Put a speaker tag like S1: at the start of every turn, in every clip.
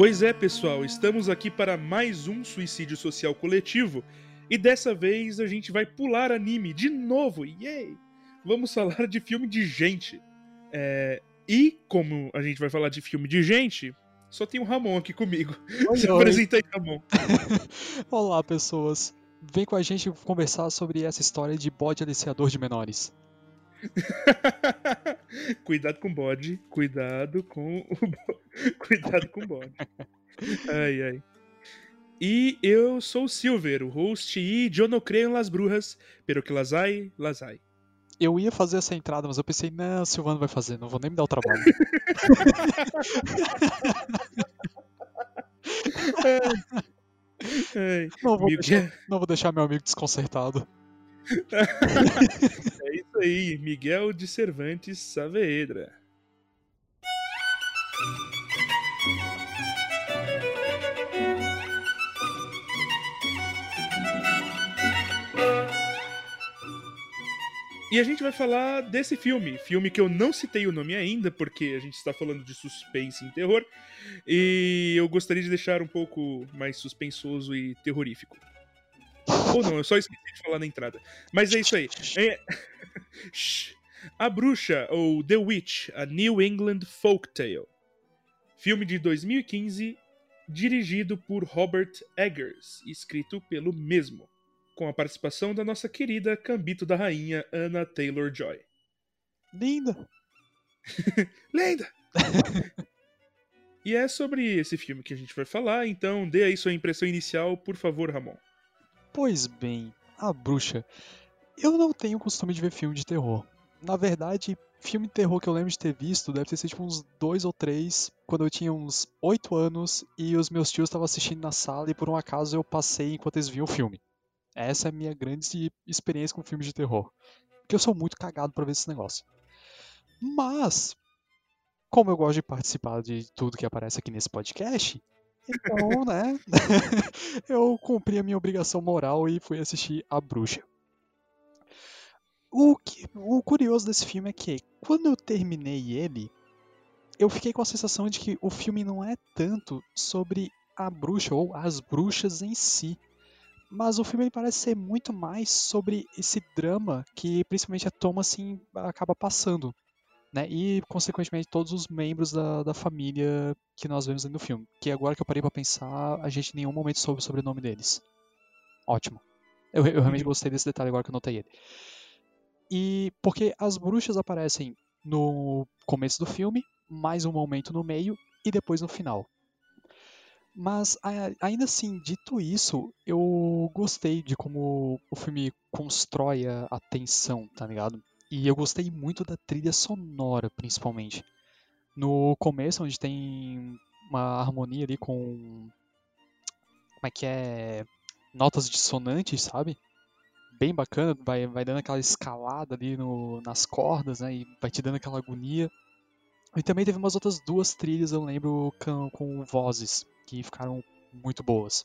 S1: Pois é, pessoal, estamos aqui para mais um suicídio social coletivo e dessa vez a gente vai pular anime de novo, yay! Vamos falar de filme de gente. É... E como a gente vai falar de filme de gente, só tem o Ramon aqui comigo.
S2: Oi,
S1: Se apresenta aí, Ramon.
S2: Olá, pessoas. Vem com a gente conversar sobre essa história de bode aliciador de menores.
S1: cuidado com o bode, cuidado com o bo... cuidado com o bode. Ai, ai. E eu sou o Silver, o host e eu não creio em las brujas, pero que las hay, las hay.
S2: Eu ia fazer essa entrada, mas eu pensei, não, o Silvano vai fazer, não vou nem me dar o trabalho.
S1: Ai,
S2: Não vou,
S1: Miguel.
S2: deixar, não vou deixar meu amigo desconcertado.
S1: É isso aí, Miguel de Cervantes Saavedra. E a gente vai falar desse filme, filme que eu não citei o nome ainda, porque a gente está falando de suspense e terror, e eu gostaria de deixar um pouco mais suspensoso e terrorífico. Ou não, eu só esqueci de falar na entrada. Mas é isso aí. É... A Bruxa, ou The Witch, a New England Folktale. Filme de 2015, dirigido por Robert Eggers, escrito pelo mesmo, com a participação da nossa querida Cambito da Rainha, Anna Taylor-Joy.
S2: Linda!
S1: Lenda! e é sobre esse filme que a gente vai falar, então dê aí sua impressão inicial, por favor, Ramon.
S2: Pois bem, A Bruxa. Eu não tenho costume de ver filme de terror. Na verdade, filme de terror que eu lembro de ter visto deve ter sido tipo uns dois ou três, quando eu tinha uns oito anos e os meus tios estavam assistindo na sala e por um acaso eu passei enquanto eles viam o filme. Essa é a minha grande experiência com filmes de terror. Porque eu sou muito cagado pra ver esse negócio. Mas, como eu gosto de participar de tudo que aparece aqui nesse podcast, então, né? eu cumpri a minha obrigação moral e fui assistir A Bruxa. O, que, o curioso desse filme é que, quando eu terminei ele, eu fiquei com a sensação de que o filme não é tanto sobre a bruxa ou as bruxas em si, mas o filme parece ser muito mais sobre esse drama que principalmente a Thomas assim, acaba passando. Né? E, consequentemente, todos os membros da, da família que nós vemos aí no filme. Que agora que eu parei pra pensar, a gente em nenhum momento soube o sobrenome deles. Ótimo. Eu, eu realmente gostei desse detalhe agora que eu notei ele. E porque as bruxas aparecem no começo do filme, mais um momento no meio e depois no final. Mas ainda assim, dito isso, eu gostei de como o filme constrói a, a tensão, tá ligado? E eu gostei muito da trilha sonora, principalmente. No começo, onde tem uma harmonia ali com. Como é que é? Notas dissonantes, sabe? Bem bacana, vai, vai dando aquela escalada ali no, nas cordas, né? E vai te dando aquela agonia. E também teve umas outras duas trilhas, eu lembro, com, com vozes, que ficaram muito boas.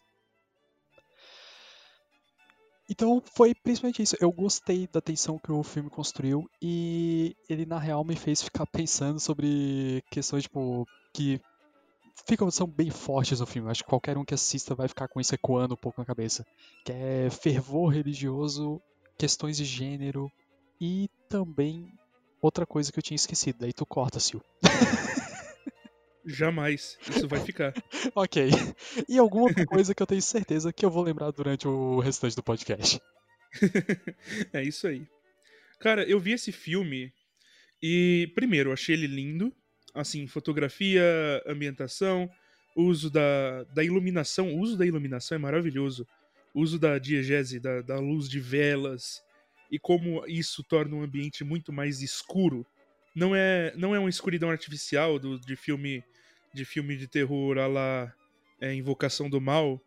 S2: Então foi principalmente isso. Eu gostei da tensão que o filme construiu e ele na real me fez ficar pensando sobre questões tipo que ficam são bem fortes no filme. Acho que qualquer um que assista vai ficar com isso ecoando um pouco na cabeça, que é fervor religioso, questões de gênero e também outra coisa que eu tinha esquecido. Daí tu corta, Sil.
S1: Jamais. Isso vai ficar.
S2: Ok. E alguma outra coisa que eu tenho certeza que eu vou lembrar durante o restante do podcast.
S1: é isso aí. Cara, eu vi esse filme e, primeiro, achei ele lindo. Assim, fotografia, ambientação, uso da, da iluminação. O uso da iluminação é maravilhoso. O uso da diegese, da, da luz de velas. E como isso torna o ambiente muito mais escuro. Não é, não é uma escuridão artificial do, de filme de filme de terror a la é, Invocação do Mal,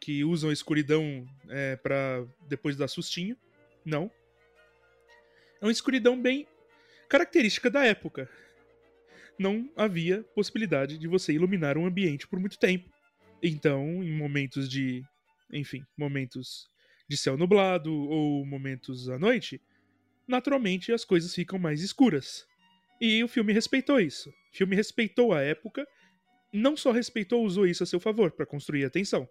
S1: que usam a escuridão é, para depois dar sustinho. Não. É uma escuridão bem característica da época. Não havia possibilidade de você iluminar um ambiente por muito tempo. Então, em momentos de. Enfim, momentos de céu nublado ou momentos à noite, naturalmente as coisas ficam mais escuras. E o filme respeitou isso. O filme respeitou a época não só respeitou, usou isso a seu favor para construir a tensão.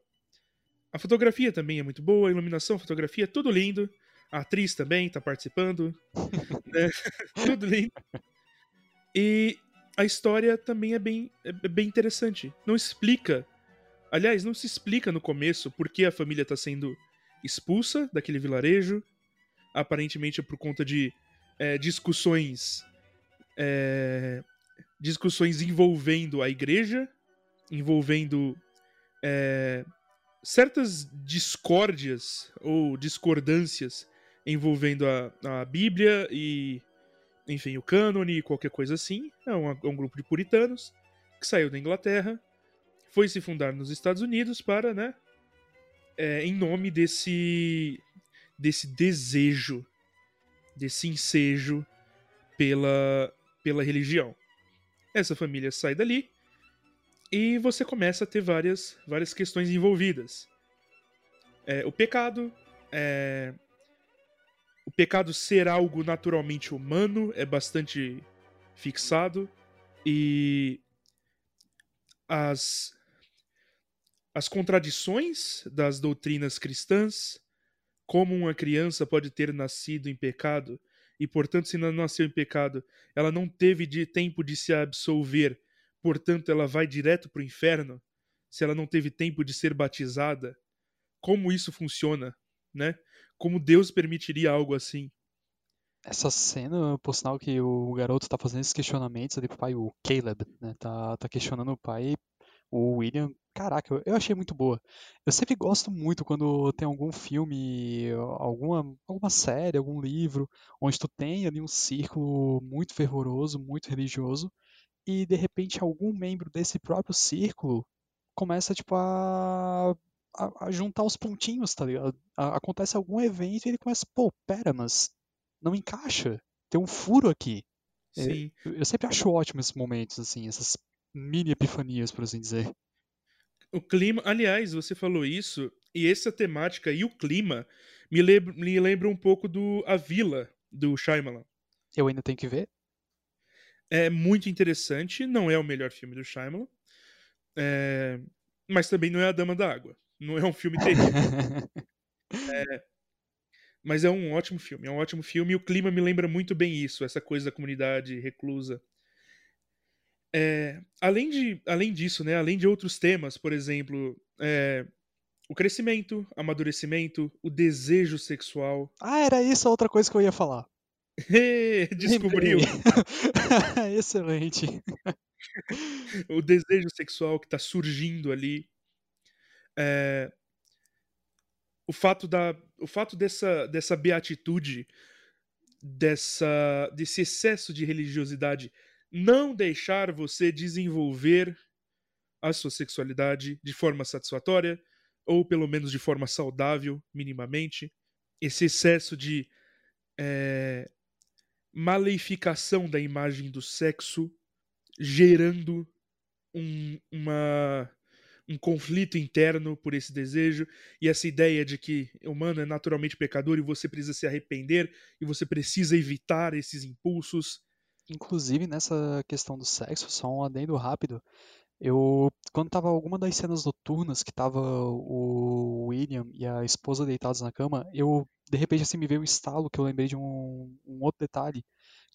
S1: A fotografia também é muito boa, a iluminação, a fotografia, tudo lindo. A atriz também tá participando. né? tudo lindo. E a história também é bem, é bem interessante. Não explica. Aliás, não se explica no começo por que a família tá sendo expulsa daquele vilarejo. Aparentemente é por conta de é, discussões. É, discussões envolvendo a igreja, envolvendo é, certas discórdias ou discordâncias envolvendo a, a Bíblia e, enfim, o cânone e qualquer coisa assim. É um, é um grupo de puritanos que saiu da Inglaterra, foi se fundar nos Estados Unidos para, né, é, em nome desse desse desejo, desse ensejo pela pela religião. Essa família sai dali e você começa a ter várias várias questões envolvidas. É, o pecado, é, o pecado ser algo naturalmente humano é bastante fixado e as as contradições das doutrinas cristãs, como uma criança pode ter nascido em pecado e, portanto, se não nasceu em pecado, ela não teve de tempo de se absolver, portanto, ela vai direto para o inferno, se ela não teve tempo de ser batizada. Como isso funciona, né? como Deus permitiria algo assim.
S2: Essa cena, por sinal, que o garoto tá fazendo esses questionamentos ali pro pai, o Caleb, né? Tá, tá questionando o pai, o William. Caraca, eu achei muito boa. Eu sempre gosto muito quando tem algum filme, alguma, alguma série, algum livro, onde tu tem ali um círculo muito fervoroso, muito religioso, e de repente algum membro desse próprio círculo começa, tipo, a a, a juntar os pontinhos, tá ligado? A, acontece algum evento e ele começa, pô, pera, mas não encaixa. Tem um furo aqui.
S1: É, Sim.
S2: É, eu sempre acho ótimo esses momentos, assim, essas mini epifanias, por assim dizer.
S1: O clima, aliás, você falou isso, e essa temática e o clima me, lembra, me lembra um pouco do A Vila, do Shyamalan.
S2: Eu ainda tenho que ver.
S1: É muito interessante, não é o melhor filme do Shyamalan, é, mas também não é A Dama da Água. Não é um filme terrível. é, mas é um ótimo filme. É um ótimo filme e o clima me lembra muito bem isso, essa coisa da comunidade reclusa. É, além, de, além disso, né, além de outros temas, por exemplo, é, o crescimento, amadurecimento, o desejo sexual.
S2: Ah, era isso a outra coisa que eu ia falar.
S1: Descobriu.
S2: Excelente.
S1: o desejo sexual que está surgindo ali é, o fato da o fato dessa dessa beatitude dessa desse excesso de religiosidade não deixar você desenvolver a sua sexualidade de forma satisfatória ou pelo menos de forma saudável minimamente esse excesso de é, maleificação da imagem do sexo gerando um, uma um conflito interno por esse desejo e essa ideia de que o humano é naturalmente pecador e você precisa se arrepender e você precisa evitar esses impulsos.
S2: Inclusive nessa questão do sexo, só um adendo rápido. Eu, quando tava alguma das cenas noturnas que tava o William e a esposa deitados na cama, eu de repente assim me veio um estalo que eu lembrei de um, um outro detalhe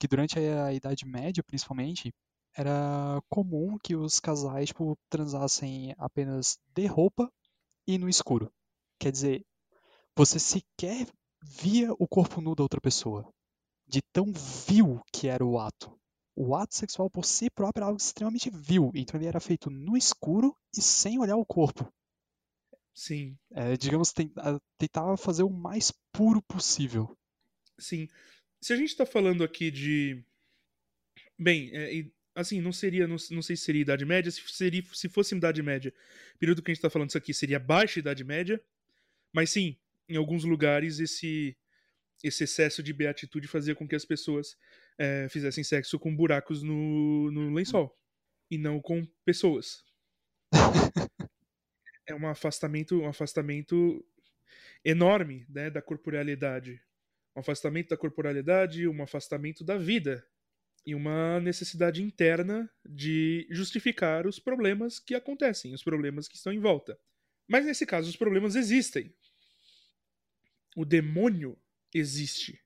S2: que durante a Idade Média, principalmente, era comum que os casais tipo, transassem apenas de roupa e no escuro. Quer dizer, você sequer via o corpo nu da outra pessoa. De tão vil que era o ato. O ato sexual por si próprio era algo extremamente vil. Então ele era feito no escuro e sem olhar o corpo.
S1: Sim.
S2: É, digamos, tentava fazer o mais puro possível.
S1: Sim. Se a gente está falando aqui de. Bem, é, assim, não seria, não, não sei se seria Idade Média, se, seria, se fosse Idade Média, o período que a gente está falando isso aqui seria baixa Idade Média, mas sim, em alguns lugares esse, esse excesso de beatitude fazia com que as pessoas é, fizessem sexo com buracos no, no lençol, e não com pessoas. é um afastamento, um afastamento enorme né, da corporalidade. Um afastamento da corporalidade, um afastamento da vida e uma necessidade interna de justificar os problemas que acontecem, os problemas que estão em volta. Mas nesse caso, os problemas existem. O demônio existe.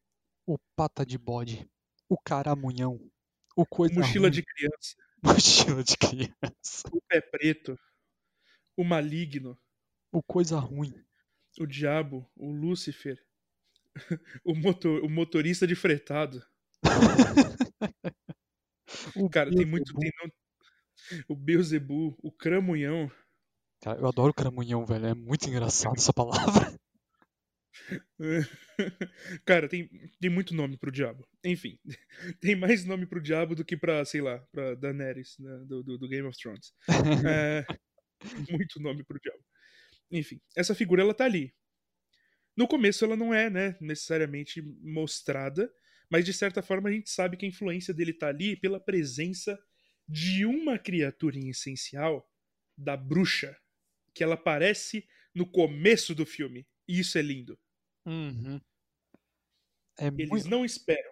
S2: O pata de bode. O caramunhão. O coisa
S1: Mochila
S2: ruim.
S1: de criança.
S2: Mochila de criança.
S1: O pé preto. O maligno.
S2: O coisa ruim.
S1: O diabo. O Lúcifer. O, motor, o motorista de fretado.
S2: O
S1: Cara, tem muito. Tem no- O Beelzebub. O Cramunhão.
S2: Cara, eu adoro caramunhão, velho. É muito engraçado essa palavra.
S1: Cara, tem, tem muito nome pro diabo. Enfim, tem mais nome pro diabo do que pra, sei lá, pra Daenerys, né, do, do, do Game of Thrones. É, muito nome pro diabo. Enfim, essa figura ela tá ali. No começo ela não é, né, necessariamente mostrada, mas de certa forma a gente sabe que a influência dele tá ali pela presença de uma criatura em essencial, da bruxa, que ela aparece no começo do filme. Isso é lindo.
S2: Uhum. É
S1: Eles
S2: muito,
S1: não esperam.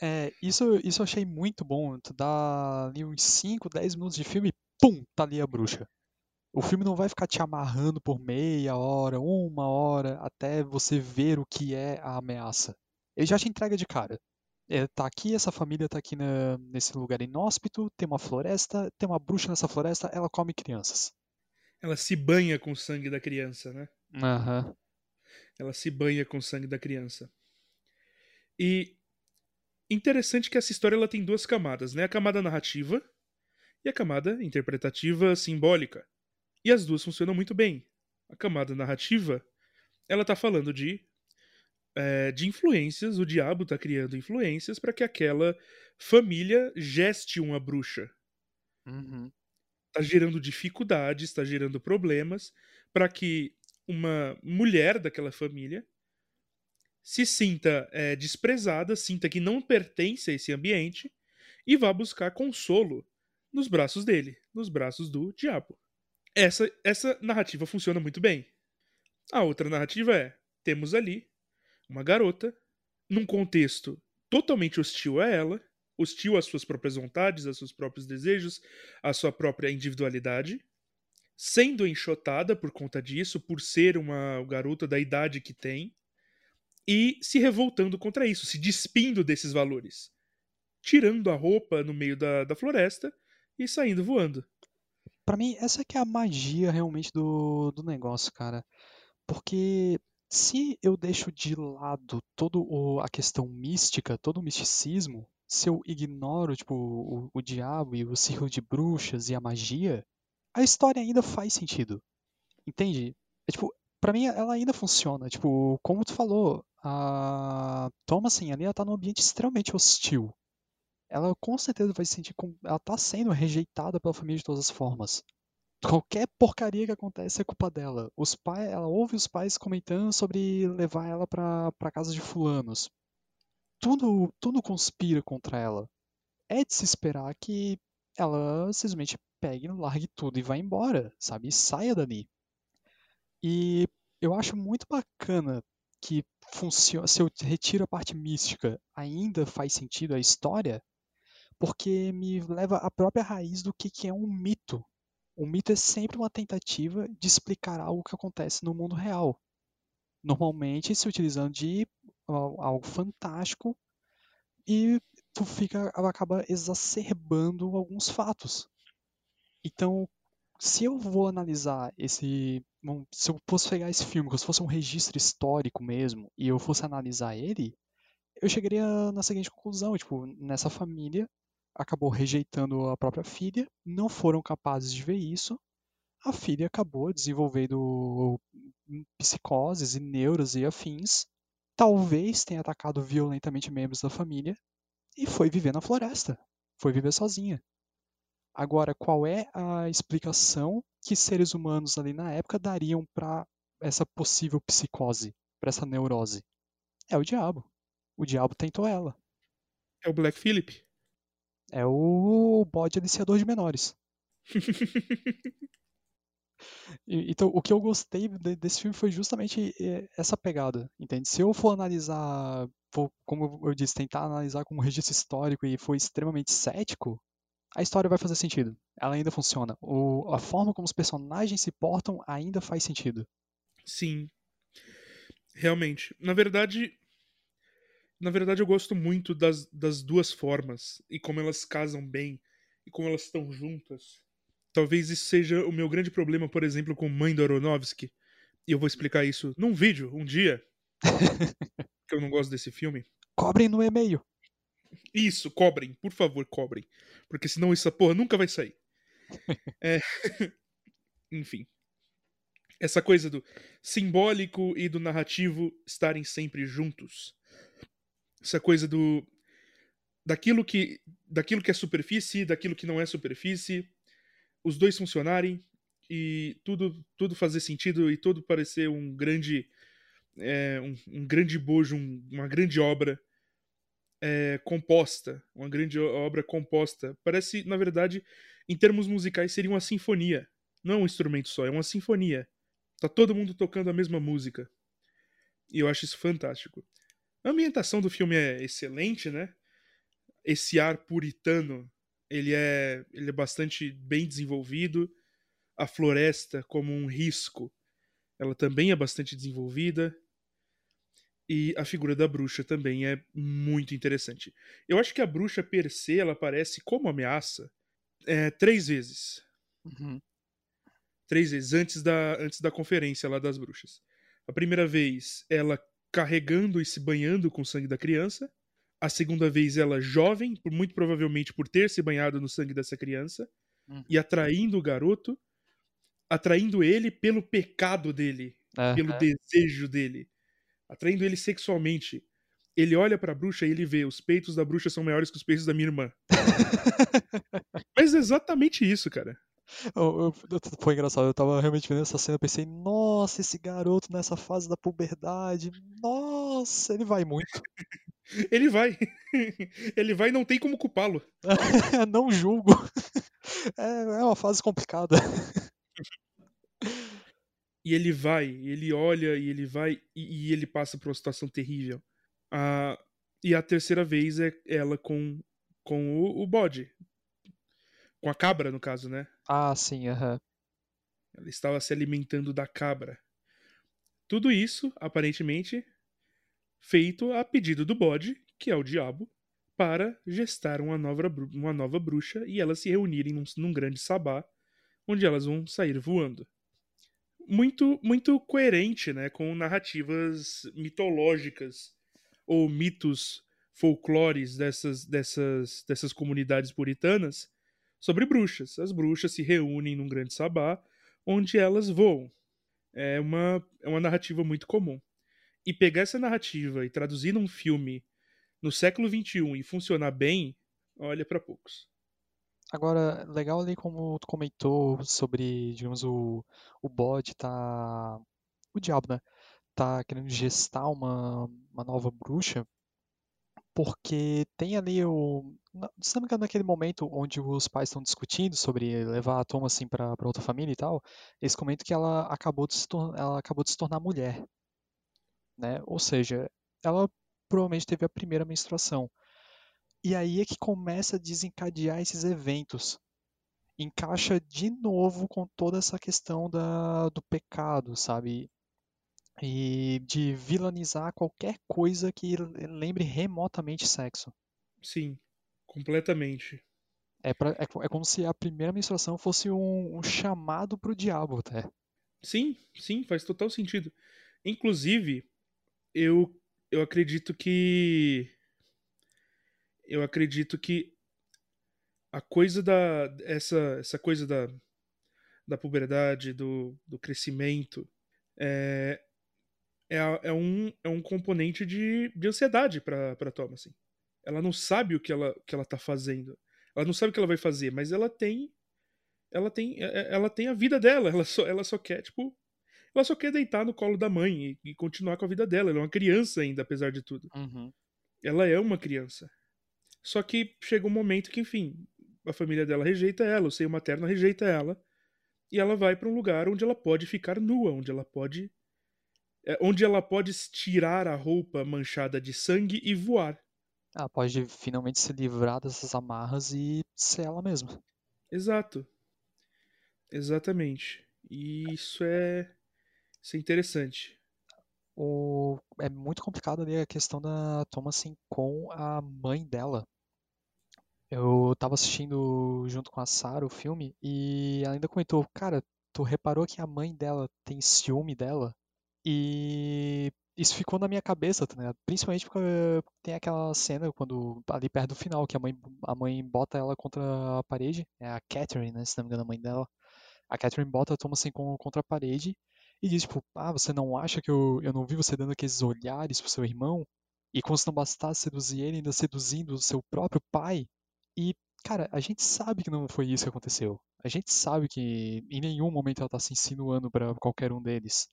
S2: é, isso, isso eu achei muito bom. Tu dá ali uns 5, 10 minutos de filme, pum, tá ali a bruxa. O filme não vai ficar te amarrando por meia hora, uma hora, até você ver o que é a ameaça. Ele já te entrega de cara. É, tá aqui, essa família tá aqui na- nesse lugar inóspito, tem uma floresta, tem uma bruxa nessa floresta, ela come crianças.
S1: Ela se banha com o sangue da criança, né?
S2: Aham.
S1: Ela se banha com o sangue da criança. E interessante que essa história ela tem duas camadas, né? A camada narrativa e a camada interpretativa simbólica. E as duas funcionam muito bem. A camada narrativa, ela tá falando de é, de influências, o diabo tá criando influências para que aquela família geste uma bruxa.
S2: Uhum.
S1: tá gerando dificuldades, está gerando problemas para que uma mulher daquela família se sinta é, desprezada, sinta que não pertence a esse ambiente e vá buscar consolo nos braços dele, nos braços do diabo. Essa, essa narrativa funciona muito bem. A outra narrativa é: temos ali uma garota, num contexto totalmente hostil a ela, hostil às suas próprias vontades, aos seus próprios desejos, à sua própria individualidade, sendo enxotada por conta disso, por ser uma garota da idade que tem, e se revoltando contra isso, se despindo desses valores, tirando a roupa no meio da, da floresta e saindo voando.
S2: Pra mim, essa que é a magia realmente do, do negócio, cara. Porque se eu deixo de lado toda a questão mística, todo o misticismo, se eu ignoro, tipo, o, o diabo e o círculo de bruxas e a magia, a história ainda faz sentido. Entende? É, tipo, pra mim ela ainda funciona. Tipo, como tu falou, a Thomasin ali, ela tá num ambiente extremamente hostil. Ela com certeza vai se sentir como... Ela tá sendo rejeitada pela família de todas as formas. Qualquer porcaria que acontece é culpa dela. Os pais, ela ouve os pais comentando sobre levar ela pra, pra casa de fulanos. Tudo, tudo conspira contra ela. É de se esperar que ela simplesmente pegue, largue tudo e vá embora, sabe? E saia dali. E eu acho muito bacana que funciona, se eu retiro a parte mística, ainda faz sentido a história, porque me leva à própria raiz do que, que é um mito. O mito é sempre uma tentativa de explicar algo que acontece no mundo real. Normalmente se utilizando de al- algo fantástico e tu fica, acaba exacerbando alguns fatos. Então, se eu vou analisar esse. bom, Se eu fosse pegar esse filme, como se fosse um registro histórico mesmo, e eu fosse analisar ele, eu chegaria na seguinte conclusão: tipo, nessa família acabou rejeitando a própria filha, não foram capazes de ver isso, a filha acabou desenvolvendo psicoses e neuras e afins, talvez tenha atacado violentamente membros da família e foi viver na floresta, foi viver sozinha. Agora, qual é a explicação que seres humanos ali na época dariam para essa possível psicose, para essa neurose? É o diabo. O diabo tentou ela.
S1: É o Black Phillip.
S2: É o bode aliciador de menores. Então, o que eu gostei de- desse filme foi justamente eh, essa pegada, entende? Se eu for analisar for, como eu disse, tentar analisar como um registro histórico e foi extremamente cético, a história vai fazer sentido. Ela ainda funciona. O, a forma como os personagens se portam ainda faz sentido.
S1: Sim. Realmente. Na verdade. Na verdade, eu gosto muito das, das duas formas e como elas casam bem e como elas estão juntas. Talvez isso seja o meu grande problema, por exemplo, com Mãe do Aronofsky. E eu vou explicar isso num vídeo, um dia. que eu não gosto desse filme.
S2: Cobrem no e-mail.
S1: Isso, cobrem, por favor, cobrem. Porque senão essa porra nunca vai sair. é... Enfim. Essa coisa do simbólico e do narrativo estarem sempre juntos. Essa coisa do. Daquilo que, daquilo que é superfície, daquilo que não é superfície. Os dois funcionarem e tudo, tudo fazer sentido e tudo parecer um grande. É, um, um, grande bojo, um, uma grande obra é, composta, uma grande obra composta. Parece, na verdade, em termos musicais, seria uma sinfonia. Não é um instrumento só, é uma sinfonia. Tá todo mundo tocando a mesma música. E eu acho isso fantástico. A ambientação do filme é excelente, né? Esse ar puritano, ele é, ele é bastante bem desenvolvido. A floresta como um risco, ela também é bastante desenvolvida. E a figura da bruxa também é muito interessante. Eu acho que a bruxa per se, ela aparece como ameaça é, três vezes.
S2: Uhum.
S1: Três vezes, antes da, antes da conferência lá das bruxas. A primeira vez, ela carregando e se banhando com o sangue da criança. A segunda vez, ela jovem, muito provavelmente por ter se banhado no sangue dessa criança.
S2: Uhum.
S1: E atraindo o garoto. Atraindo ele pelo pecado dele.
S2: Uhum.
S1: Pelo desejo dele atraindo ele sexualmente. Ele olha pra bruxa e ele vê, os peitos da bruxa são maiores que os peitos da minha irmã. Mas é exatamente isso, cara.
S2: Eu, eu, foi engraçado, eu tava realmente vendo essa cena, pensei, nossa, esse garoto nessa fase da puberdade, nossa, ele vai muito.
S1: ele vai. ele vai e não tem como culpá-lo.
S2: não julgo. É, é uma fase complicada.
S1: E ele vai, ele olha e ele vai e, e ele passa por uma situação terrível. Ah, e a terceira vez é ela com, com o, o bode. Com a cabra, no caso, né?
S2: Ah, sim, aham. Uhum.
S1: Ela estava se alimentando da cabra. Tudo isso, aparentemente, feito a pedido do bode, que é o diabo, para gestar uma nova, uma nova bruxa e elas se reunirem num, num grande sabá, onde elas vão sair voando muito muito coerente, né, com narrativas mitológicas ou mitos folclores dessas dessas dessas comunidades puritanas sobre bruxas. As bruxas se reúnem num grande sabá onde elas voam. É uma é uma narrativa muito comum. E pegar essa narrativa e traduzir num filme no século XXI e funcionar bem, olha para poucos.
S2: Agora, legal ali como tu comentou sobre, digamos, o, o bode tá. O diabo, né? Tá querendo gestar uma, uma nova bruxa. Porque tem ali o. Se não me engano, naquele momento onde os pais estão discutindo sobre levar a Thomas assim pra, pra outra família e tal, eles comentam que ela acabou de se, tornar, ela acabou de se tornar mulher. Né? Ou seja, ela provavelmente teve a primeira menstruação. E aí é que começa a desencadear esses eventos. Encaixa de novo com toda essa questão da, do pecado, sabe? E de vilanizar qualquer coisa que lembre remotamente sexo.
S1: Sim, completamente.
S2: É, pra, é, é como se a primeira menstruação fosse um, um chamado pro diabo até.
S1: Sim, sim, faz total sentido. Inclusive, eu, eu acredito que eu acredito que a coisa da essa essa coisa da, da puberdade, do, do crescimento, é, é, é, um, é um componente de, de ansiedade para Thomas. Assim. Ela não sabe o que ela, que ela tá fazendo. Ela não sabe o que ela vai fazer, mas ela tem ela tem é, é, ela tem a vida dela. Ela só, ela só quer, tipo, ela só quer deitar no colo da mãe e, e continuar com a vida dela. Ela é uma criança ainda, apesar de tudo.
S2: Uhum.
S1: Ela é uma criança. Só que chega um momento que, enfim, a família dela rejeita ela, o seio materno rejeita ela, e ela vai para um lugar onde ela pode ficar nua, onde ela pode É onde ela pode tirar a roupa manchada de sangue e voar.
S2: Ela pode finalmente se livrar dessas amarras e ser ela mesma.
S1: Exato. Exatamente. E isso é, isso é interessante.
S2: O... É muito complicado ali a questão da Thomasin com a mãe dela. Eu tava assistindo junto com a Sarah o filme e ela ainda comentou, cara, tu reparou que a mãe dela tem ciúme dela? E isso ficou na minha cabeça, ligado? Principalmente porque tem aquela cena quando ali perto do final que a mãe a mãe bota ela contra a parede, é a Catherine, né, se não me engano a mãe dela. A Catherine bota a Thomasin contra a parede e diz, tipo, ah, você não acha que eu, eu não vi você dando aqueles olhares pro seu irmão? E como se não bastasse seduzir ele, ainda seduzindo o seu próprio pai? E, cara, a gente sabe que não foi isso que aconteceu. A gente sabe que em nenhum momento ela tá se insinuando para qualquer um deles.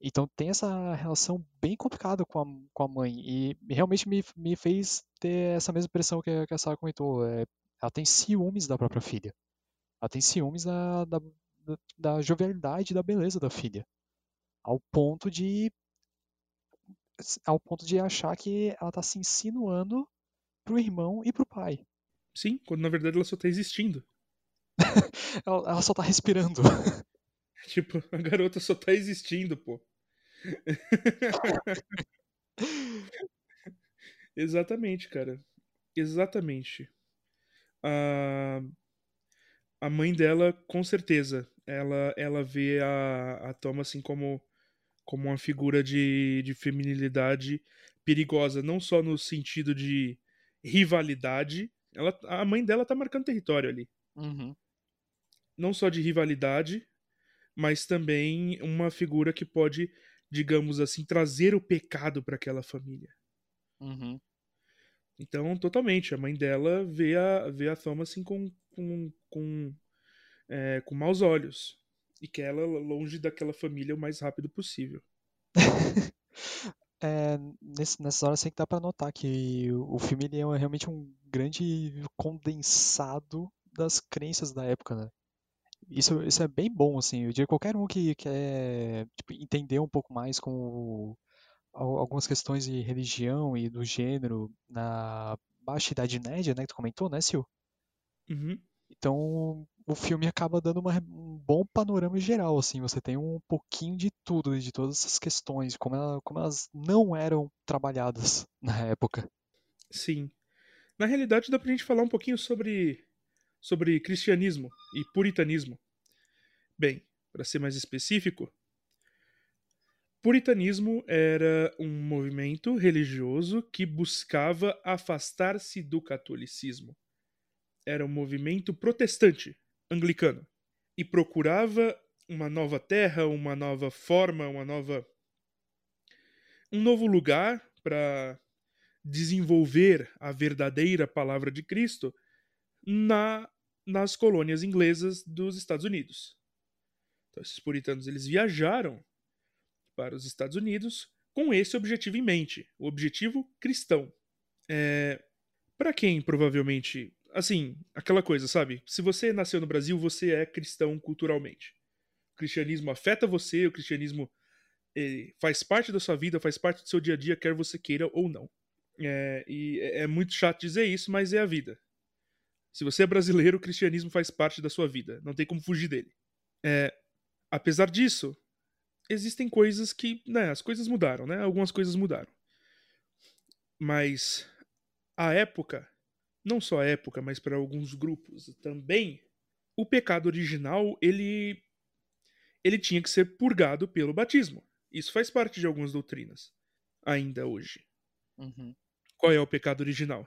S2: Então tem essa relação bem complicada com a, com a mãe. E realmente me, me fez ter essa mesma impressão que, que a Sarah comentou. É, ela tem ciúmes da própria filha. Ela tem ciúmes da, da, da jovialidade e da beleza da filha. Ao ponto de. Ao ponto de achar que ela tá se insinuando pro irmão e pro pai.
S1: Sim, quando na verdade ela só tá existindo.
S2: ela, ela só tá respirando.
S1: Tipo, a garota só tá existindo, pô. Exatamente, cara. Exatamente. A, a mãe dela, com certeza, ela, ela vê a, a Toma assim como, como uma figura de, de feminilidade perigosa, não só no sentido de rivalidade. Ela, a mãe dela tá marcando território ali.
S2: Uhum.
S1: Não só de rivalidade, mas também uma figura que pode digamos assim, trazer o pecado para aquela família.
S2: Uhum.
S1: Então, totalmente, a mãe dela vê a, vê a Thomas assim com, com, com, é, com maus olhos e quer ela longe daquela família o mais rápido possível.
S2: é, nesse, nessas horas tem que dar para notar que o filme ele é realmente um grande condensado das crenças da época, né? Isso, isso é bem bom, assim. Eu diria qualquer um que quer tipo, entender um pouco mais com algumas questões de religião e do gênero na baixa idade média, né, que tu comentou, né, Sil?
S1: Uhum.
S2: Então, o filme acaba dando uma, um bom panorama geral, assim. Você tem um pouquinho de tudo, de todas essas questões, como, ela, como elas não eram trabalhadas na época.
S1: Sim. Na realidade, dá pra gente falar um pouquinho sobre sobre cristianismo e puritanismo. Bem, para ser mais específico, puritanismo era um movimento religioso que buscava afastar-se do catolicismo. Era um movimento protestante, anglicano, e procurava uma nova terra, uma nova forma, uma nova um novo lugar para desenvolver a verdadeira palavra de Cristo na, nas colônias inglesas dos Estados Unidos. Então, esses puritanos eles viajaram para os Estados Unidos com esse objetivo em mente, o objetivo cristão. É, para quem provavelmente, assim, aquela coisa, sabe? Se você nasceu no Brasil, você é cristão culturalmente. O cristianismo afeta você, o cristianismo faz parte da sua vida, faz parte do seu dia a dia, quer você queira ou não. É, e é, é muito chato dizer isso, mas é a vida. Se você é brasileiro, o cristianismo faz parte da sua vida. Não tem como fugir dele. É, apesar disso, existem coisas que. Né, as coisas mudaram, né? Algumas coisas mudaram. Mas a época, não só a época, mas para alguns grupos também, o pecado original ele ele tinha que ser purgado pelo batismo. Isso faz parte de algumas doutrinas ainda hoje.
S2: Uhum.
S1: Qual é o pecado original?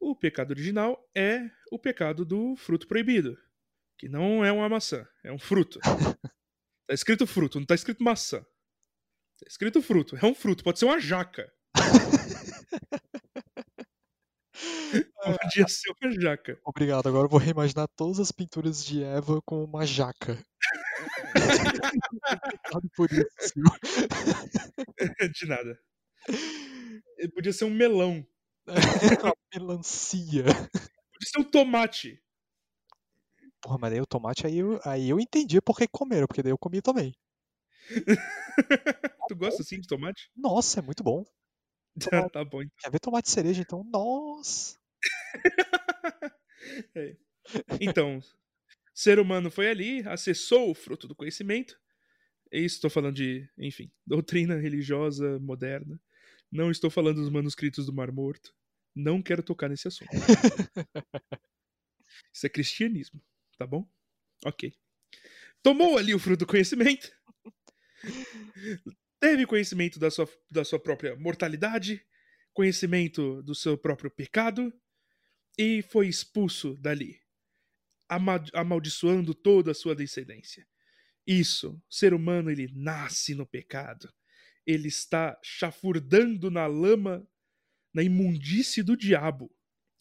S1: O pecado original é o pecado do fruto proibido, que não é uma maçã, é um fruto. tá escrito fruto, não tá escrito maçã. Tá escrito fruto, é um fruto, pode ser uma jaca. Podia ser uma jaca.
S2: Obrigado, agora eu vou reimaginar todas as pinturas de Eva com uma jaca. por isso.
S1: De nada. Podia ser um melão.
S2: uma melancia.
S1: Podia ser um tomate.
S2: Porra, mas aí o tomate aí eu, aí eu entendi porque comeram, porque daí eu comi também.
S1: tu gosta assim de tomate?
S2: Nossa, é muito bom.
S1: Tá, tá bom.
S2: Quer ver tomate cereja, então? Nossa!
S1: É. Então, ser humano foi ali, acessou o fruto do conhecimento. Isso estou falando de, enfim, doutrina religiosa moderna. Não estou falando dos manuscritos do Mar Morto. Não quero tocar nesse assunto. Isso é cristianismo, tá bom? Ok. Tomou ali o fruto do conhecimento. Teve conhecimento da sua, da sua própria mortalidade, conhecimento do seu próprio pecado, e foi expulso dali, amaldiçoando toda a sua descendência. Isso, o ser humano ele nasce no pecado. Ele está chafurdando na lama, na imundície do diabo.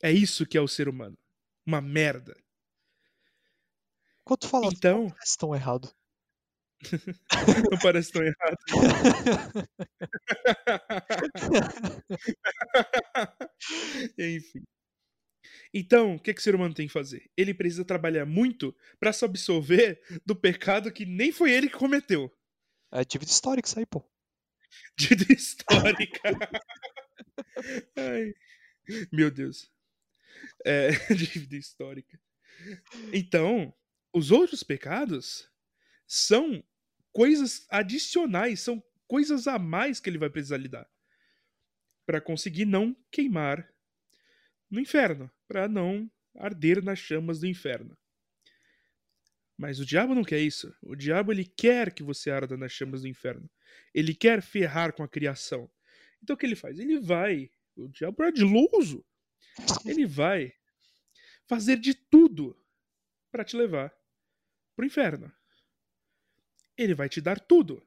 S1: É isso que é o ser humano. Uma merda.
S2: Quando tu fala
S1: Então-
S2: não parece tão errado.
S1: Não parece tão errado. Enfim. Então, o que, que o ser humano tem que fazer? Ele precisa trabalhar muito para se absolver do pecado que nem foi ele que cometeu.
S2: É dívida histórica isso aí, pô.
S1: Dívida histórica. Ai, meu Deus. É, dívida histórica. Então, os outros pecados são coisas adicionais, são coisas a mais que ele vai precisar lidar para conseguir não queimar no inferno, para não arder nas chamas do inferno. Mas o diabo não quer isso. O diabo ele quer que você arda nas chamas do inferno. Ele quer ferrar com a criação. Então o que ele faz? Ele vai, o diabo é ardiloso. Ele vai fazer de tudo para te levar pro inferno. Ele vai te dar tudo.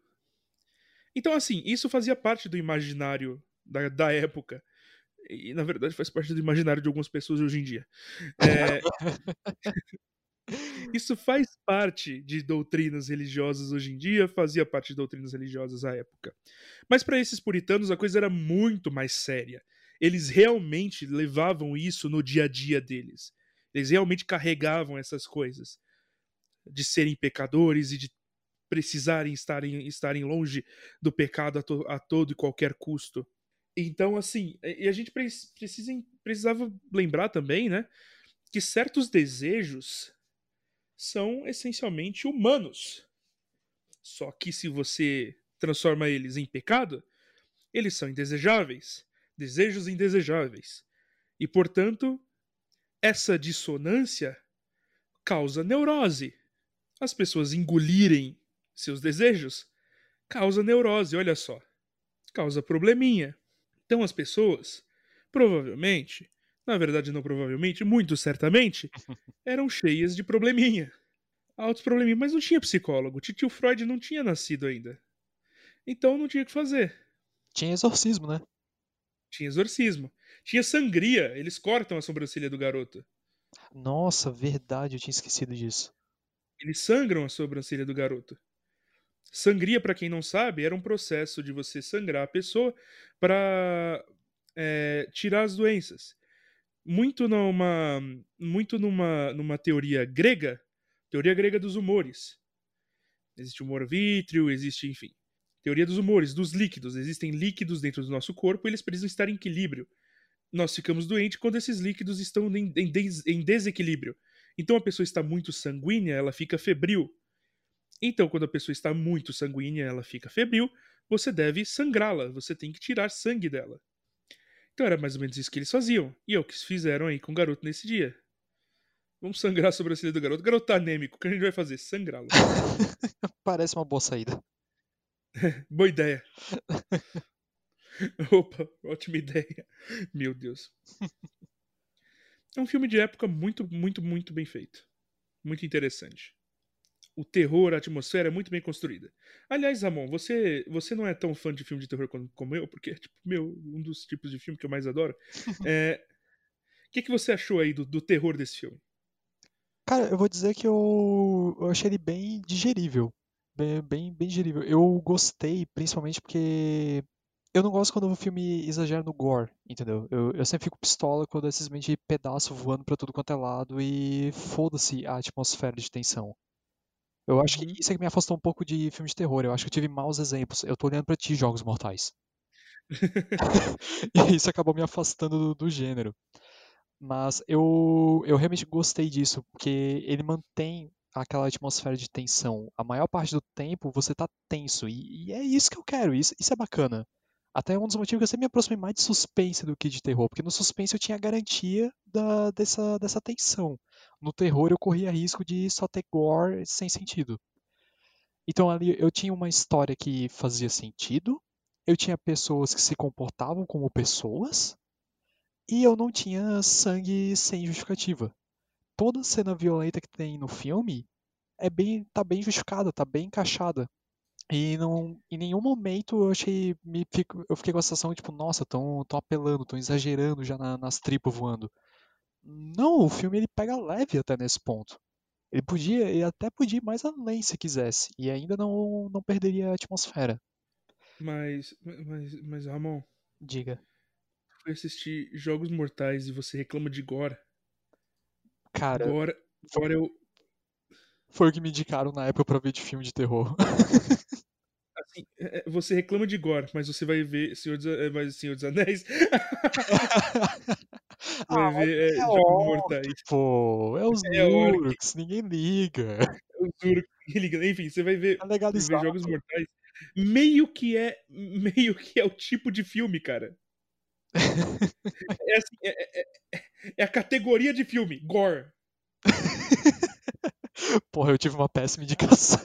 S1: Então, assim, isso fazia parte do imaginário da, da época. E, na verdade, faz parte do imaginário de algumas pessoas hoje em dia. É, isso faz parte de doutrinas religiosas hoje em dia, fazia parte de doutrinas religiosas à época. Mas para esses puritanos a coisa era muito mais séria. Eles realmente levavam isso no dia a dia deles. Eles realmente carregavam essas coisas de serem pecadores e de precisarem estarem, estarem longe do pecado a, to, a todo e qualquer custo. Então, assim, e a gente precisa, precisava lembrar também, né, que certos desejos são essencialmente humanos. Só que se você transforma eles em pecado, eles são indesejáveis, desejos indesejáveis. E, portanto, essa dissonância causa neurose. As pessoas engolirem seus desejos causa neurose, olha só. Causa probleminha. Então as pessoas, provavelmente, na verdade não provavelmente, muito certamente, eram cheias de probleminha. Altos probleminha, mas não tinha psicólogo. Tio Freud não tinha nascido ainda. Então não tinha o que fazer.
S2: Tinha exorcismo, né?
S1: Tinha exorcismo. Tinha sangria. Eles cortam a sobrancelha do garoto.
S2: Nossa, verdade, eu tinha esquecido disso.
S1: Eles sangram a sobrancelha do garoto. Sangria, para quem não sabe, era um processo de você sangrar a pessoa para é, tirar as doenças. Muito numa, muito numa, numa teoria grega, teoria grega dos humores. Existe humor vítreo, existe, enfim, teoria dos humores, dos líquidos. Existem líquidos dentro do nosso corpo e eles precisam estar em equilíbrio. Nós ficamos doentes quando esses líquidos estão em, em, des, em desequilíbrio. Então a pessoa está muito sanguínea, ela fica febril. Então, quando a pessoa está muito sanguínea, ela fica febril, você deve sangrá-la, você tem que tirar sangue dela. Então era mais ou menos isso que eles faziam. E é o que fizeram aí com o garoto nesse dia. Vamos sangrar a sobrancelha do garoto. O garoto tá anêmico. O que a gente vai fazer? Sangrá-lo.
S2: Parece uma boa saída.
S1: boa ideia. Opa, ótima ideia. Meu Deus. É um filme de época muito, muito, muito bem feito. Muito interessante o terror, a atmosfera é muito bem construída. Aliás, Ramon, você, você não é tão fã de filme de terror como, como eu, porque é tipo, meu, um dos tipos de filme que eu mais adoro. É, o que, que você achou aí do, do terror desse filme?
S2: Cara, eu vou dizer que eu, eu achei ele bem digerível. Bem, bem, bem digerível. Eu gostei, principalmente porque eu não gosto quando o filme exagera no gore, entendeu? Eu, eu sempre fico pistola quando é simplesmente pedaço voando pra tudo quanto é lado e foda-se a atmosfera de tensão. Eu acho que
S1: Uhum.
S2: isso é que me afastou um pouco de filme de terror. Eu acho que eu tive maus exemplos. Eu tô olhando pra ti, Jogos Mortais. e isso acabou me afastando do, do gênero. Mas eu, eu realmente gostei disso, porque ele mantém aquela atmosfera de tensão. A maior parte do tempo você tá tenso. E, e é isso que eu quero. Isso, isso é bacana. Até um dos motivos que eu sempre me aproximei mais de suspense do que de terror. Porque no suspense eu tinha a garantia da, dessa, dessa tensão. No terror eu corria risco de só ter gore sem sentido. Então ali eu tinha uma história que fazia sentido. Eu tinha pessoas que se comportavam como pessoas. E eu não tinha sangue sem justificativa. Toda cena violenta que tem no filme é bem, tá bem justificada, tá bem encaixada. E não, em nenhum momento eu achei, me fico, eu fiquei com a sensação tipo, nossa, tão, tão apelando, tão exagerando já na, nas tripas voando. Não, o filme ele pega leve até nesse ponto. Ele podia, ele até podia ir mais além se quisesse, e ainda não, não perderia a atmosfera.
S1: Mas, mas, mas, Ramon,
S2: Diga.
S1: foi assistir Jogos Mortais e você reclama de gore.
S2: Cara,
S1: Gore, gore eu.
S2: foi o que me indicaram na época pra ver de filme de terror.
S1: Assim, é, é, você reclama de gore, mas você vai ver Senhor dos, é, mas Senhor dos Anéis. vai
S2: Ah,
S1: ver é,
S2: é
S1: Jogos Mortais.
S2: Pô, é os
S1: É orc.
S2: Nurks, ninguém liga.
S1: Eu juro que liga. Enfim, você vai ver,
S2: Tá
S1: vai
S2: legalizado.
S1: Jogos Mortais. Meio que é. Meio que é o tipo de filme, cara. É, assim, é, é- é- é a categoria de filme, gore.
S2: Porra, eu tive uma péssima indicação.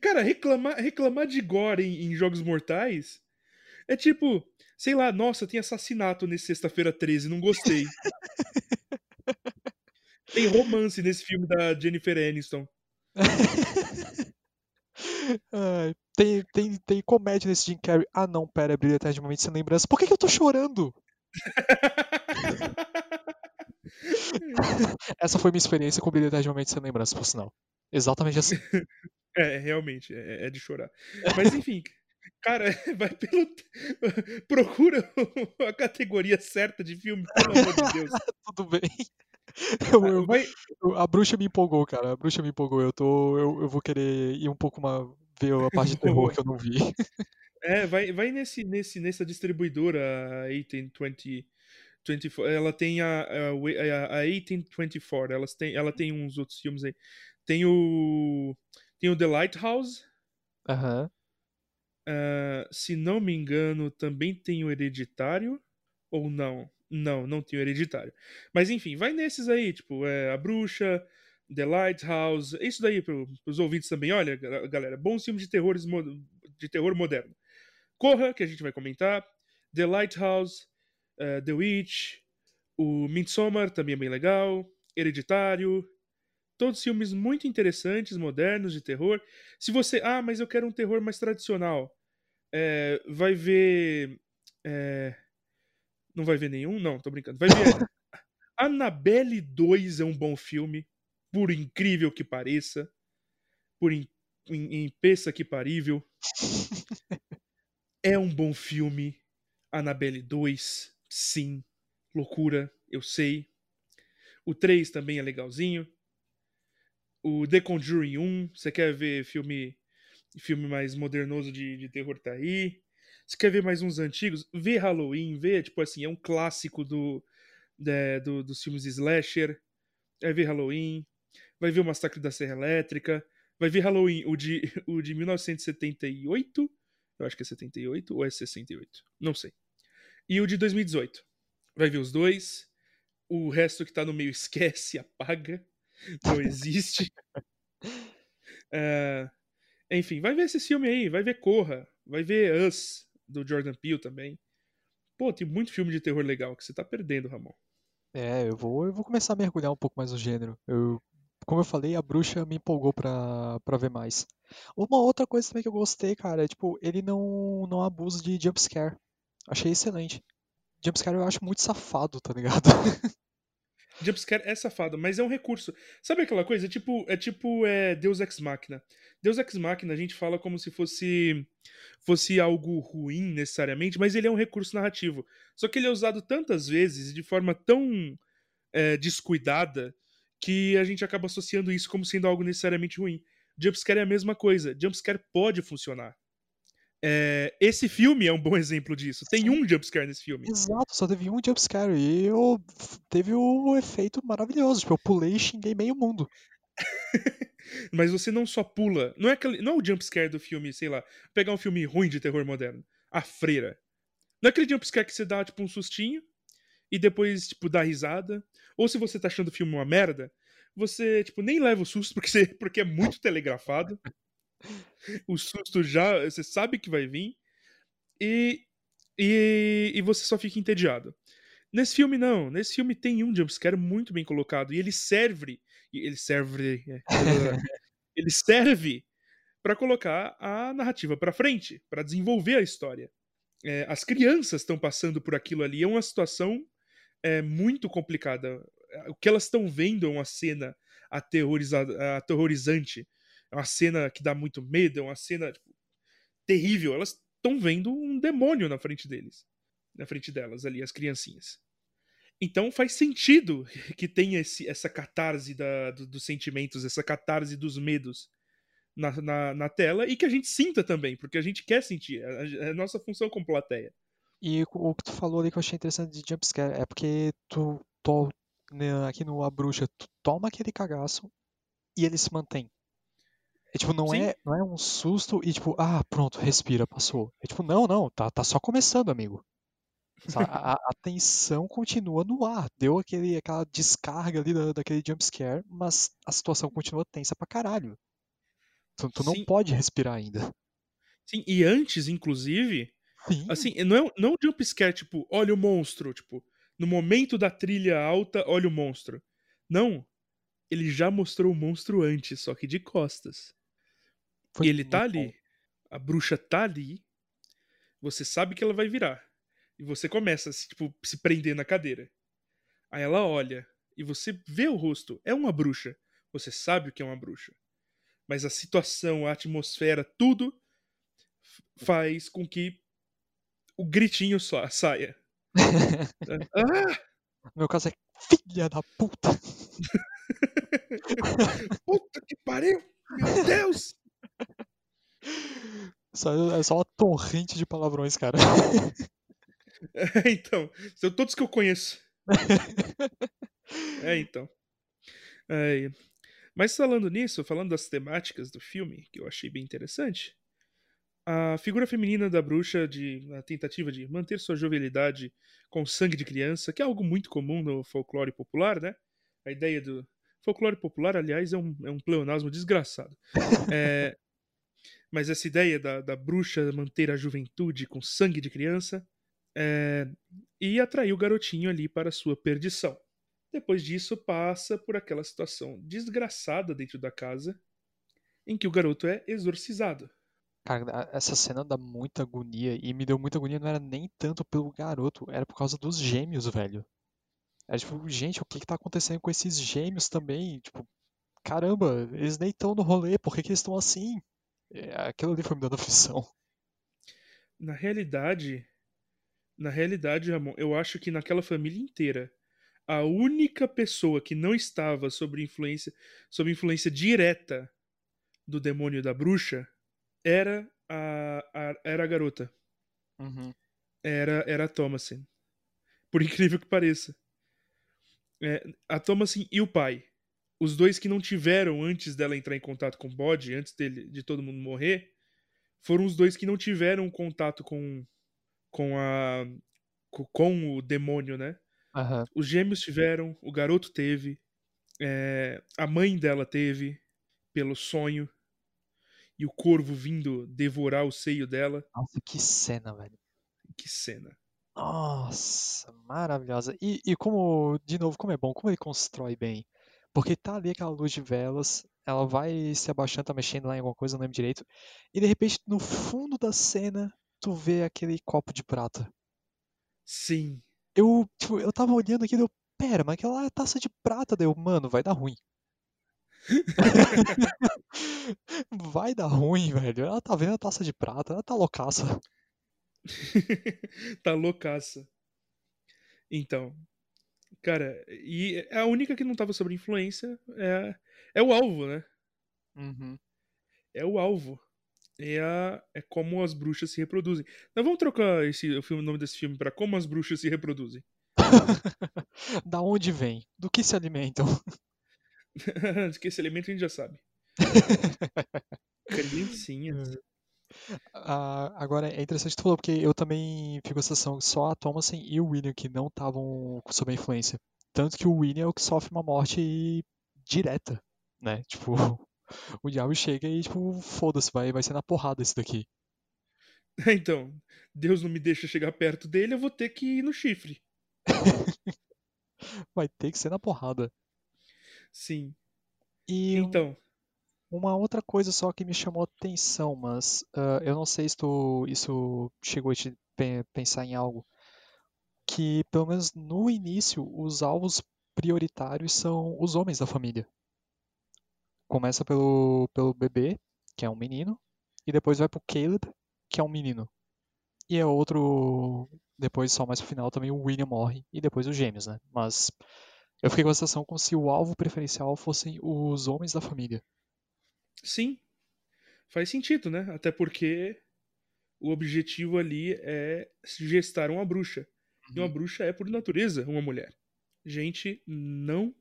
S1: Cara, reclamar, reclamar de gore em, em Jogos Mortais é tipo, sei lá, nossa, tem assassinato nesse Sexta-feira 13, não gostei. tem romance nesse filme da Jennifer Aniston.
S2: Tem, tem, tem comédia nesse Jim Carrey. Ah, não, pera, brilha eternamente sem lembrança. Por que, que eu tô chorando? Essa foi minha experiência com brilha eternamente sem lembrança, por sinal. Exatamente assim.
S1: É, realmente, é, é de chorar. Mas enfim, cara, vai pelo. Procura a categoria certa de filme, pelo amor de Deus.
S2: Tudo bem. Eu- eu-
S1: Vai,
S2: a bruxa me empolgou, cara. A bruxa me empolgou. Eu, tô, eu, eu vou querer ir um pouco mais ver a parte de terror que eu não vi.
S1: É, vai, vai nesse, nesse, nessa distribuidora, a 1820. 24, ela tem a, a, a, a 1824, elas tem, ela tem uns outros filmes aí. Tem o. Tem o The Lighthouse.
S2: Aham.
S1: ah, se não me engano, também tem o Hereditário. Ou não? Não, não tem o Hereditário. Mas enfim, vai nesses aí, tipo, é, A Bruxa, The Lighthouse. É Isso daí pro, pros ouvintes também. Olha, ga- galera, bons filmes de, terrores, mo- de terror moderno. Corra, que a gente vai comentar. The Lighthouse, eh, The Witch, o Midsommar também é bem legal. Hereditário. Todos filmes muito interessantes, modernos, de terror. Se você. Ah, mas eu quero um terror mais tradicional. eh, vai ver. eh, não vai ver nenhum? Não, tô brincando. Vai ver. Annabelle 2 é um bom filme. Por incrível que pareça. Por in, in, in peça que parível. É um bom filme. Annabelle 2, sim. Loucura, eu sei. O 3 também é legalzinho. O The Conjuring 1, você quer ver filme filme mais modernoso de, de terror tá aí. Você quer ver mais uns antigos? Vê Halloween, vê, tipo assim, é um clássico do, é, do- dos filmes de slasher. Vai ver Halloween. Vai ver o Massacre da Serra Elétrica. Vai ver Halloween, o de, o de 1978. Eu acho que é 78 ou é 68. Não sei. E o de 2018. Vai ver os dois. O resto que tá no meio esquece, apaga. Não existe. É, enfim, vai ver esse filme aí. Vai ver Corra. Vai ver Us, do Jordan Peele também. Pô, tem muito filme de terror legal que você tá perdendo, Ramon.
S2: É, eu vou, eu vou começar a mergulhar um pouco mais no gênero. Eu, como eu falei, a bruxa me empolgou pra, pra ver mais. Uma outra coisa também que eu gostei, cara, é tipo, ele não, não abusa de jumpscare. Achei excelente. Jumpscare eu acho muito safado, tá ligado?
S1: Jumpscare é safado, mas é um recurso. Sabe aquela coisa? É tipo, é tipo é, Deus Ex Machina. Deus Ex Machina a gente fala como se fosse fosse algo ruim necessariamente, mas ele é um recurso narrativo. Só que ele é usado tantas vezes e de forma tão é, descuidada que a gente acaba associando isso como sendo algo necessariamente ruim. Jumpscare é a mesma coisa. Jumpscare pode funcionar. É, esse filme é um bom exemplo disso. Tem um jumpscare nesse filme.
S2: Exato, só teve um jumpscare e eu teve o efeito maravilhoso. Tipo, eu pulei e xinguei meio mundo.
S1: Mas você não só pula. Não é, aquele, não é o jumpscare do filme, sei lá, pegar um filme ruim de terror moderno. A Freira. Não é aquele jumpscare que você dá, tipo, um sustinho e depois, tipo, dá risada. Ou se você tá achando o filme uma merda, você, tipo, nem leva o susto porque, você, porque é muito telegrafado. O susto já, você sabe que vai vir. E, e, e você só fica entediado. Nesse filme, não. Nesse filme tem um jumpscare muito bem colocado. E ele serve. Ele serve. É, ele serve para colocar a narrativa para frente, para desenvolver a história. É, as crianças estão passando por aquilo ali. É uma situação é, muito complicada. O que elas estão vendo é uma cena aterrorizante. É uma cena que dá muito medo, é uma cena tipo, terrível. Elas estão vendo um demônio na frente deles. Na frente delas ali, as criancinhas. Então faz sentido que tenha esse, essa catarse da, do, dos sentimentos, essa catarse dos medos na, na, na, tela e que a gente sinta também, porque a gente quer sentir. É a, a nossa função como plateia.
S2: E o que tu falou ali que eu achei interessante de jumpscare é porque tu, tu né, aqui no A Bruxa, tu toma aquele cagaço e ele se mantém. É tipo, não é, não é um susto e tipo, ah, pronto, respira, passou. É tipo, não, não, tá, tá só começando, amigo. A, a, tensão continua no ar. Deu aquele, aquela descarga ali da, daquele jumpscare, mas a situação continua tensa pra caralho. Tu, tu não pode respirar ainda.
S1: Sim, e antes, inclusive, Sim. assim, não é, não é um jumpscare, tipo, olha o monstro, tipo, no momento da trilha alta, olha o monstro. Não. Ele já mostrou o monstro antes, só que de costas. Foi e ele tá ali. Bom. A bruxa tá ali. Você sabe que ela vai virar. E você começa a se, tipo, se prender na cadeira. Aí ela olha e você vê o rosto. É uma bruxa. Você sabe o que é uma bruxa. Mas a situação, a atmosfera, tudo faz com que o gritinho só saia.
S2: ah! Meu caso é filha da puta.
S1: puta que pariu! Meu Deus!
S2: Só, é só uma torrente de palavrões, cara.
S1: É, então. São todos que eu conheço. é, então. É, mas falando nisso, falando das temáticas do filme, que eu achei bem interessante, a figura feminina da bruxa, de, a tentativa de manter sua jovialidade com sangue de criança, que é algo muito comum no folclore popular, né? A ideia do. Folclore popular, aliás, é um, é um pleonasmo desgraçado. É, mas essa ideia da, da bruxa manter a juventude com sangue de criança é, e atrair o garotinho ali para sua perdição. Depois disso, passa por aquela situação desgraçada dentro da casa, em que o garoto é exorcizado.
S2: Cara, essa cena dá muita agonia, e me deu muita agonia não era nem tanto pelo garoto, era por causa dos gêmeos, velho. Era tipo, gente, o que que tá acontecendo com esses gêmeos também? Tipo, caramba, eles nem estão no rolê, por que que eles estão assim? É, aquilo ali foi me dando aflição.
S1: Na realidade, na realidade, Ramon, eu acho que naquela família inteira, a única pessoa que não estava sob influência, sob influência direta do demônio da bruxa era a, a era a garota.
S2: Uhum.
S1: Era, era a Thomasin. Por incrível que pareça. É, a Thomasin e o pai. Os dois que não tiveram antes dela entrar em contato com o bode, antes dele, de todo mundo morrer, foram os dois que não tiveram contato com, com a com o demônio, né?
S2: Uhum.
S1: Os gêmeos tiveram, o garoto teve, é, a mãe dela teve, pelo sonho, e o corvo vindo devorar o seio dela.
S2: Nossa, que cena, velho.
S1: Que cena.
S2: Nossa, maravilhosa. E, e como, de novo, como é bom, como ele constrói bem. Porque tá ali aquela luz de velas, ela vai se abaixando, tá mexendo lá em alguma coisa, não lembro direito. E de repente, no fundo da cena, tu vê aquele copo de prata.
S1: Sim.
S2: Eu, tipo, eu tava olhando aqui e eu, pera, mas aquela taça de prata, deu, mano, vai dar ruim. vai dar ruim, velho. Ela tá vendo a taça de prata, ela tá loucaça.
S1: tá loucaça. Então, Cara, e a única que não tava sob influência é, é o alvo, né?
S2: Uhum.
S1: É o alvo. É, a, é como as bruxas se reproduzem. Nós vamos trocar esse, o, filme, o nome desse filme pra Como as Bruxas se Reproduzem.
S2: da onde vem? Do que se alimentam?
S1: De que esse elemento a gente já sabe. Criancinhas.
S2: Ah, agora é interessante tu falou, porque eu também fico com a sensação que só a Thomason e o William que não estavam sob a influência. Tanto que o William é o que sofre uma morte direta, né? Tipo, o diabo chega e, tipo, foda-se, vai, vai ser na porrada esse daqui.
S1: Então, Deus não me deixa chegar perto dele, eu vou ter que ir no chifre.
S2: vai ter que ser na porrada.
S1: Sim.
S2: E
S1: Então,
S2: uma outra coisa só que me chamou atenção, mas ah, eu não sei se tu, isso chegou a te pe- pensar em algo. Que, pelo menos no início, os alvos prioritários são os homens da família. Começa pelo, pelo bebê, que é um menino, e depois vai pro Caleb, que é um menino. E é outro. Depois, só mais pro final, também o William morre, e depois os gêmeos, né? Mas eu fiquei com a sensação como se o alvo preferencial fossem os homens da família.
S1: Sim. Faz sentido, né? Até porque o objetivo ali é gestar uma bruxa. E uma bruxa é, por natureza, uma mulher. Gente, não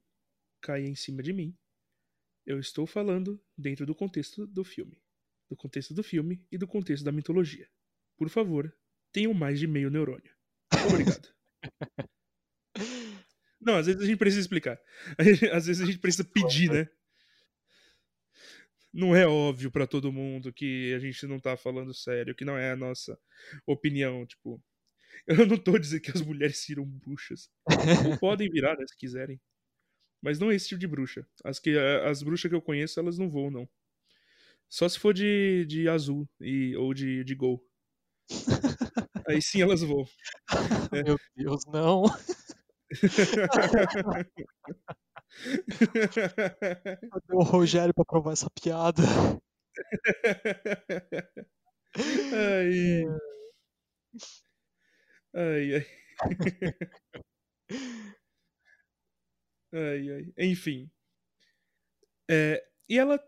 S1: caia em cima de mim. Eu estou falando dentro do contexto do filme. Do contexto do filme e do contexto da mitologia. Por favor, tenham mais de meio neurônio. Obrigado. Não, às vezes a gente precisa explicar. Às vezes a gente precisa pedir, né? Não é óbvio pra todo mundo que a gente não tá falando sério, que não é a nossa opinião, tipo. Eu não tô dizendo que as mulheres viram bruxas. Podem virar, né, se quiserem. Mas não é esse tipo de bruxa. As, que, as bruxas que eu conheço, elas não voam, não. Só se for de, de azul e, ou de, de gol. Aí sim elas voam. É.
S2: Meu Deus, não. Cadê o Rogério pra provar essa piada?
S1: ai. Ai, ai. ai, ai. Enfim. É, e ela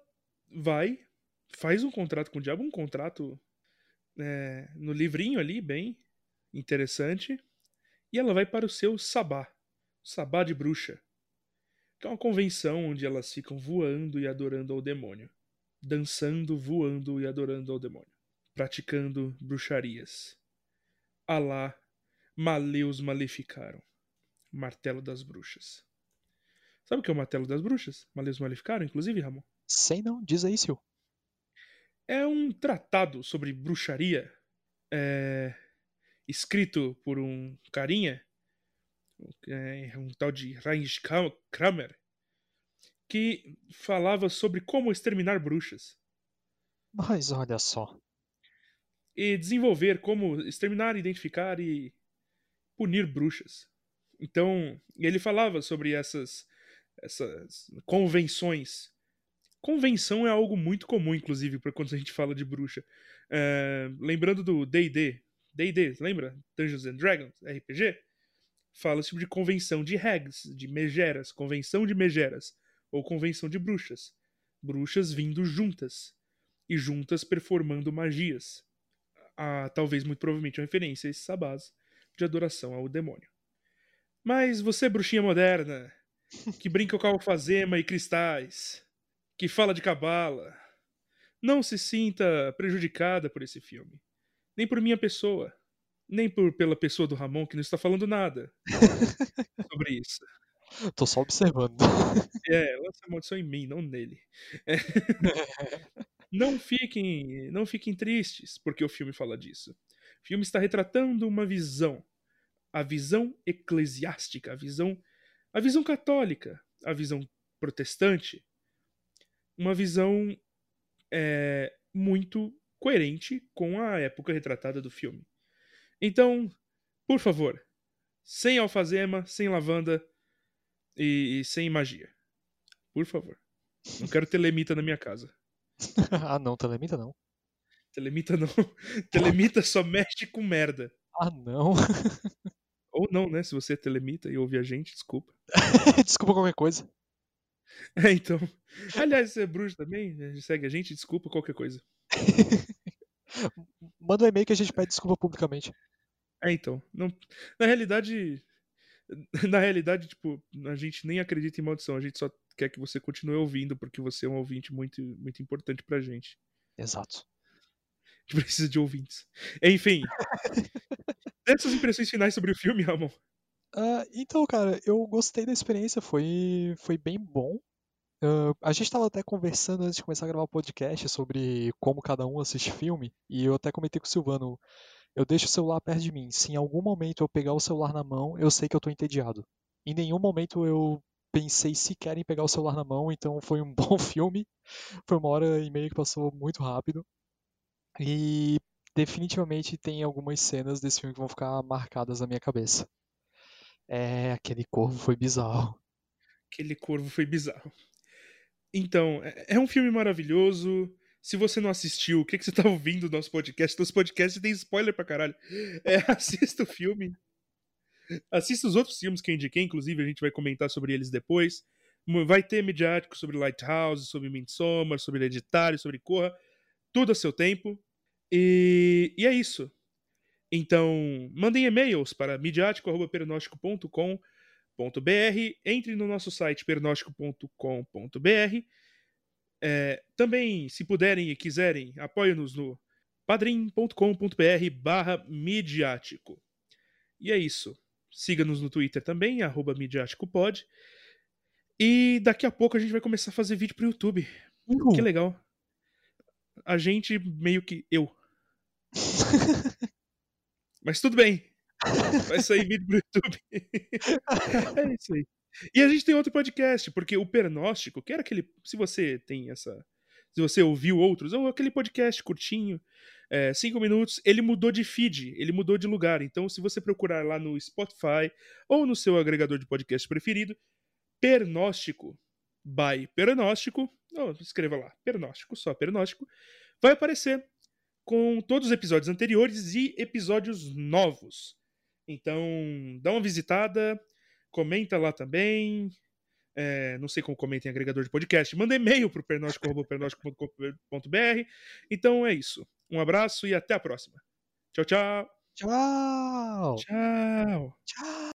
S1: vai, faz um contrato com o diabo, um contrato é, no livrinho ali, bem interessante. E ela vai para o seu sabá, sabá de bruxa, que é uma convenção onde elas ficam voando e adorando ao demônio, dançando, voando e adorando ao demônio, praticando bruxarias. Alá, Maleus maleficaram, martelo das bruxas. Sabe o que é o martelo das bruxas? Maleus maleficaram, inclusive, Ramon?
S2: Sei não, diz aí, Sil.
S1: É um tratado sobre bruxaria é, escrito por um carinha, um tal de Heinrich Kramer, que falava sobre como exterminar bruxas
S2: Mas olha só.
S1: e desenvolver como exterminar, identificar e punir bruxas. Então, ele falava sobre essas, essas convenções. Convenção é algo muito comum, inclusive, para quando a gente fala de bruxa. É, lembrando do D&D, D&D, lembra? Dungeons and Dragons, RPG? Fala tipo de convenção de hags, de megeras, convenção de megeras, ou convenção de bruxas. Bruxas vindo juntas, e juntas performando magias. Ah, talvez, muito provavelmente, uma referência a esses sabás de adoração ao demônio. Mas você, bruxinha moderna, que brinca com alfazema e cristais, que fala de cabala, não se sinta prejudicada por esse filme. Nem por minha pessoa. Nem por, pela pessoa do Ramon, que não está falando nada sobre isso.
S2: Tô só observando.
S1: É, lança a maldição em mim, não nele. É. Não fiquem, não fiquem tristes porque o filme fala disso. O filme está retratando uma visão, a visão eclesiástica, a visão, a visão católica, a visão protestante, uma visão é, muito coerente com a época retratada do filme. Então, por favor, sem alfazema, sem lavanda e, e sem magia. Por favor. Não quero telemita na minha casa.
S2: ah não, telemita não.
S1: Telemita não. Telemita só mexe com merda.
S2: Ah não.
S1: Ou não, né? Se você é telemita e ouve a gente, desculpa.
S2: desculpa qualquer coisa.
S1: É, então. Aliás, você é bruxo também? Segue a gente, desculpa qualquer coisa.
S2: Manda um e-mail que a gente pede desculpa publicamente.
S1: É, então. Não... Na realidade. Na realidade, tipo, a gente nem acredita em maldição, a gente só quer que você continue ouvindo, porque você é um ouvinte muito, muito importante pra gente.
S2: Exato.
S1: A gente precisa de ouvintes. Enfim. Essas impressões finais sobre o filme, Ramon.
S2: Uh, então, cara, eu gostei da experiência, foi, foi bem bom. Uh, a gente estava até conversando antes de começar a gravar o podcast sobre como cada um assiste filme, e eu até comentei com o Silvano, eu deixo o celular perto de mim. Se em algum momento eu pegar o celular na mão, eu sei que eu estou entediado. Em nenhum momento eu pensei sequer em pegar o celular na mão, então foi um bom filme. Foi uma hora e meia que passou muito rápido. E definitivamente tem algumas cenas desse filme que vão ficar marcadas na minha cabeça. É, aquele corvo foi bizarro.
S1: Aquele corvo foi bizarro. Então, é, é um filme maravilhoso. Se você não assistiu, o que, que você tá ouvindo no nosso podcast? Nosso podcast tem spoiler pra caralho. É, assista o filme. Assista os outros filmes que eu indiquei, inclusive a gente vai comentar sobre eles depois. Vai ter mediático sobre Lighthouse, sobre Midsommar, sobre Hereditário, sobre Corra. Tudo a seu tempo. E, e é isso. Então, mandem e-mails para midiático.pernóstico.com.br pernóstico.com.br. Entre no nosso site pernóstico.com.br. É, também, se puderem e quiserem, apoiem-nos no padrim.com.br barra midiático. E é isso. Siga-nos no Twitter também, arroba midiáticopod. E daqui a pouco a gente vai começar a fazer vídeo pro YouTube. Uhum. Que legal. A gente meio que eu. Mas tudo bem. Vai sair vídeo pro YouTube. é isso aí. E a gente tem outro podcast, porque o Pernóstico, que era aquele. Se você tem essa. Se você ouviu outros, ou aquele podcast curtinho, é, cinco minutos, ele mudou de feed, ele mudou de lugar. Então, se você procurar lá no Spotify ou no seu agregador de podcast preferido, Pernóstico, by Pernóstico, oh, escreva lá, Pernóstico, só Pernóstico, vai aparecer com todos os episódios anteriores e episódios novos. Então, dá uma visitada, comenta lá também. É, não sei como comenta em agregador de podcast. Manda e-mail para o pernóstico.com.br. Então é isso. Um abraço e até a próxima. Tchau, tchau.
S2: Tchau.
S1: Tchau.
S2: Tchau.